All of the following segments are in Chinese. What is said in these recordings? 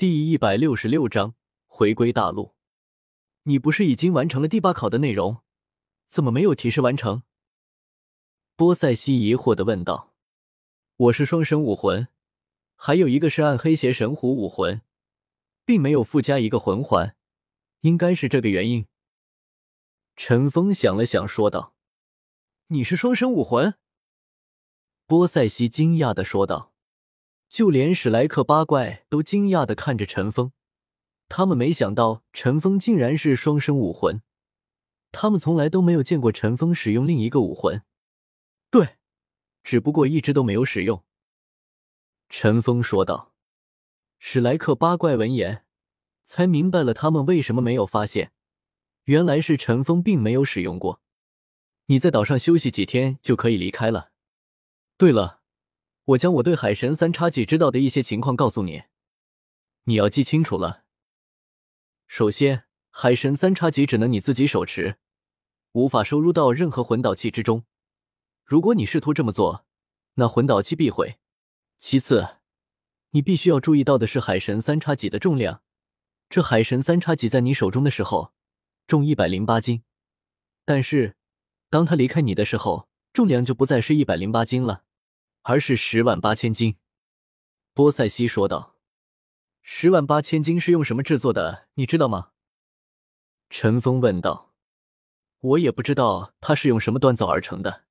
第一百六十六章回归大陆。你不是已经完成了第八考的内容，怎么没有提示完成？波塞西疑惑的问道。我是双神武魂，还有一个是暗黑邪神虎武魂，并没有附加一个魂环，应该是这个原因。陈峰想了想，说道：“你是双神武魂？”波塞西惊讶的说道。就连史莱克八怪都惊讶的看着陈峰，他们没想到陈峰竟然是双生武魂，他们从来都没有见过陈峰使用另一个武魂。对，只不过一直都没有使用。陈峰说道。史莱克八怪闻言，才明白了他们为什么没有发现，原来是陈峰并没有使用过。你在岛上休息几天就可以离开了。对了。我将我对海神三叉戟知道的一些情况告诉你，你要记清楚了。首先，海神三叉戟只能你自己手持，无法收入到任何魂导器之中。如果你试图这么做，那魂导器必毁。其次，你必须要注意到的是海神三叉戟的重量。这海神三叉戟在你手中的时候重一百零八斤，但是当它离开你的时候，重量就不再是一百零八斤了。而是十万八千斤，波塞西说道：“十万八千斤是用什么制作的？你知道吗？”陈峰问道。“我也不知道它是用什么锻造而成的，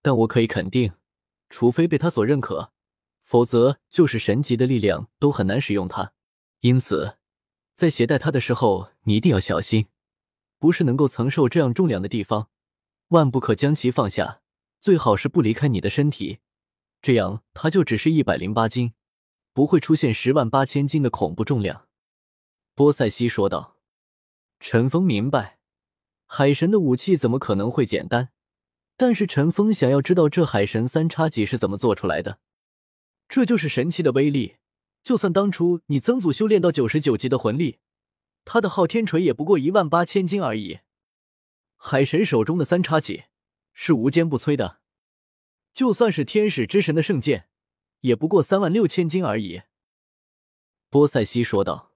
但我可以肯定，除非被他所认可，否则就是神级的力量都很难使用它。因此，在携带它的时候，你一定要小心，不是能够承受这样重量的地方，万不可将其放下，最好是不离开你的身体。”这样，他就只是一百零八斤，不会出现十万八千斤的恐怖重量。”波塞西说道。陈峰明白，海神的武器怎么可能会简单？但是陈峰想要知道这海神三叉戟是怎么做出来的。这就是神器的威力。就算当初你曾祖修炼到九十九级的魂力，他的昊天锤也不过一万八千斤而已。海神手中的三叉戟是无坚不摧的。就算是天使之神的圣剑，也不过三万六千斤而已。”波塞西说道。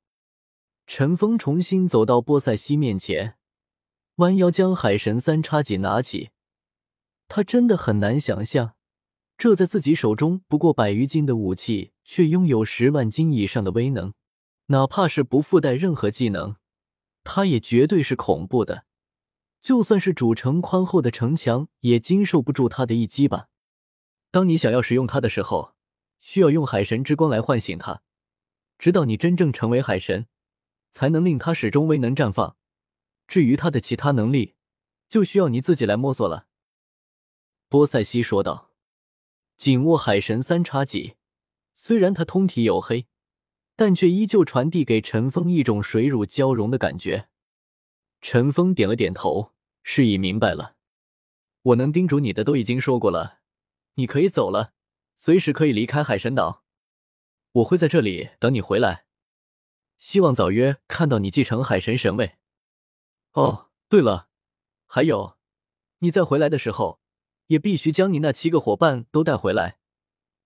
陈峰重新走到波塞西面前，弯腰将海神三叉戟拿起。他真的很难想象，这在自己手中不过百余斤的武器，却拥有十万斤以上的威能。哪怕是不附带任何技能，他也绝对是恐怖的。就算是主城宽厚的城墙，也经受不住他的一击吧。当你想要使用它的时候，需要用海神之光来唤醒它，直到你真正成为海神，才能令它始终威能绽放。至于它的其他能力，就需要你自己来摸索了。”波塞西说道。紧握海神三叉戟，虽然他通体黝黑，但却依旧传递给陈峰一种水乳交融的感觉。陈峰点了点头，示意明白了。我能叮嘱你的都已经说过了。你可以走了，随时可以离开海神岛，我会在这里等你回来。希望早约看到你继承海神神位。哦，对了，还有，你在回来的时候也必须将你那七个伙伴都带回来。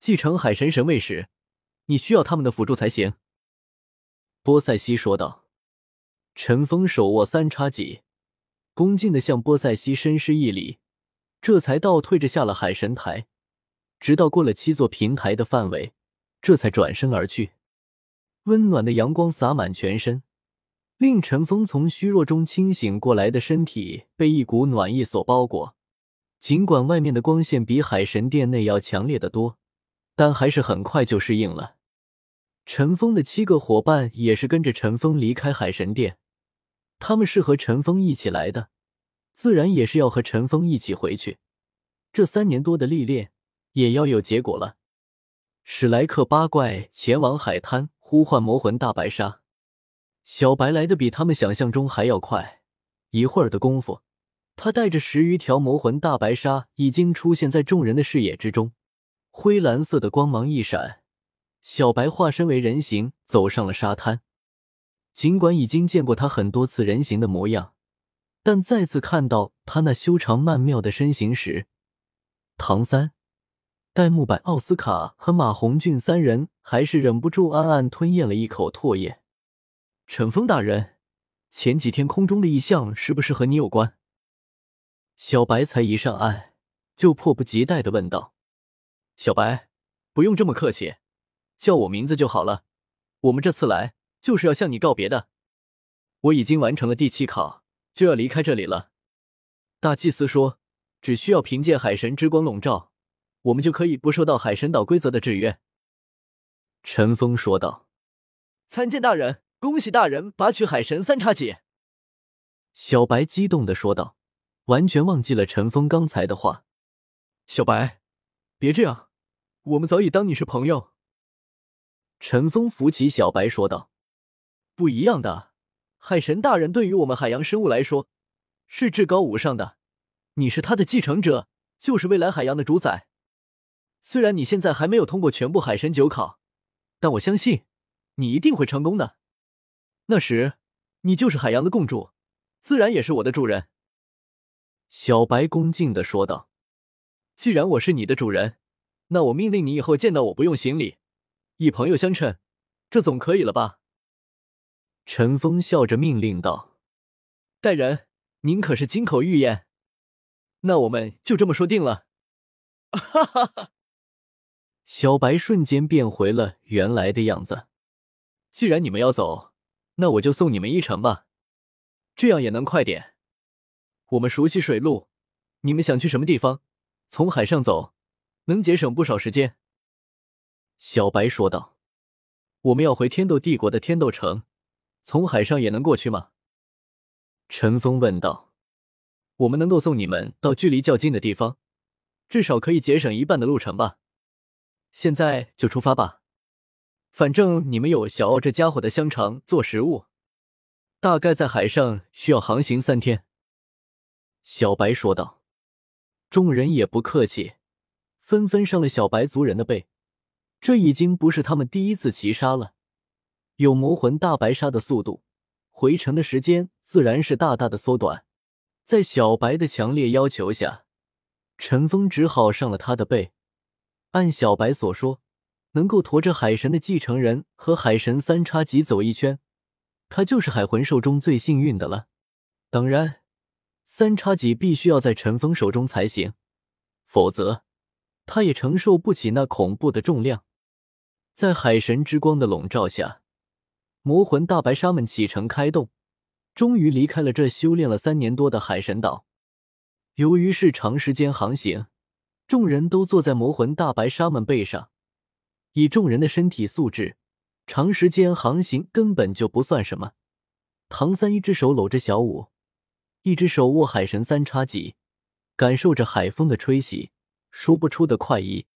继承海神神位时，你需要他们的辅助才行。”波塞西说道。陈峰手握三叉戟，恭敬的向波塞西深施一礼，这才倒退着下了海神台。直到过了七座平台的范围，这才转身而去。温暖的阳光洒满全身，令陈峰从虚弱中清醒过来的身体被一股暖意所包裹。尽管外面的光线比海神殿内要强烈的多，但还是很快就适应了。陈峰的七个伙伴也是跟着陈峰离开海神殿，他们是和陈峰一起来的，自然也是要和陈峰一起回去。这三年多的历练。也要有结果了。史莱克八怪前往海滩呼唤魔魂大白鲨，小白来的比他们想象中还要快。一会儿的功夫，他带着十余条魔魂大白鲨已经出现在众人的视野之中。灰蓝色的光芒一闪，小白化身为人形走上了沙滩。尽管已经见过他很多次人形的模样，但再次看到他那修长曼妙的身形时，唐三。戴沐白、奥斯卡和马红俊三人还是忍不住暗暗吞咽了一口唾液。陈峰大人，前几天空中的异象是不是和你有关？小白才一上岸，就迫不及待的问道：“小白，不用这么客气，叫我名字就好了。我们这次来就是要向你告别的。我已经完成了第七考，就要离开这里了。大祭司说，只需要凭借海神之光笼罩。”我们就可以不受到海神岛规则的制约。”陈峰说道。“参见大人，恭喜大人拔取海神三叉戟！”小白激动的说道，完全忘记了陈峰刚才的话。“小白，别这样，我们早已当你是朋友。”陈峰扶起小白说道，“不一样的，海神大人对于我们海洋生物来说是至高无上的，你是他的继承者，就是未来海洋的主宰。”虽然你现在还没有通过全部海神九考，但我相信你一定会成功的。那时，你就是海洋的共主，自然也是我的主人。”小白恭敬的说道。“既然我是你的主人，那我命令你以后见到我不用行礼，以朋友相称，这总可以了吧？”陈峰笑着命令道。“大人，您可是金口玉言，那我们就这么说定了。”哈哈哈。小白瞬间变回了原来的样子。既然你们要走，那我就送你们一程吧，这样也能快点。我们熟悉水路，你们想去什么地方，从海上走，能节省不少时间。”小白说道。“我们要回天斗帝国的天斗城，从海上也能过去吗？”陈峰问道。“我们能够送你们到距离较近的地方，至少可以节省一半的路程吧。”现在就出发吧，反正你们有小奥这家伙的香肠做食物，大概在海上需要航行三天。”小白说道。众人也不客气，纷纷上了小白族人的背。这已经不是他们第一次骑杀了，有魔魂大白鲨的速度，回程的时间自然是大大的缩短。在小白的强烈要求下，陈峰只好上了他的背。按小白所说，能够驮着海神的继承人和海神三叉戟走一圈，他就是海魂兽中最幸运的了。当然，三叉戟必须要在陈峰手中才行，否则他也承受不起那恐怖的重量。在海神之光的笼罩下，魔魂大白鲨们启程开动，终于离开了这修炼了三年多的海神岛。由于是长时间航行。众人都坐在魔魂大白鲨们背上，以众人的身体素质，长时间航行根本就不算什么。唐三一只手搂着小舞，一只手握海神三叉戟，感受着海风的吹袭，说不出的快意。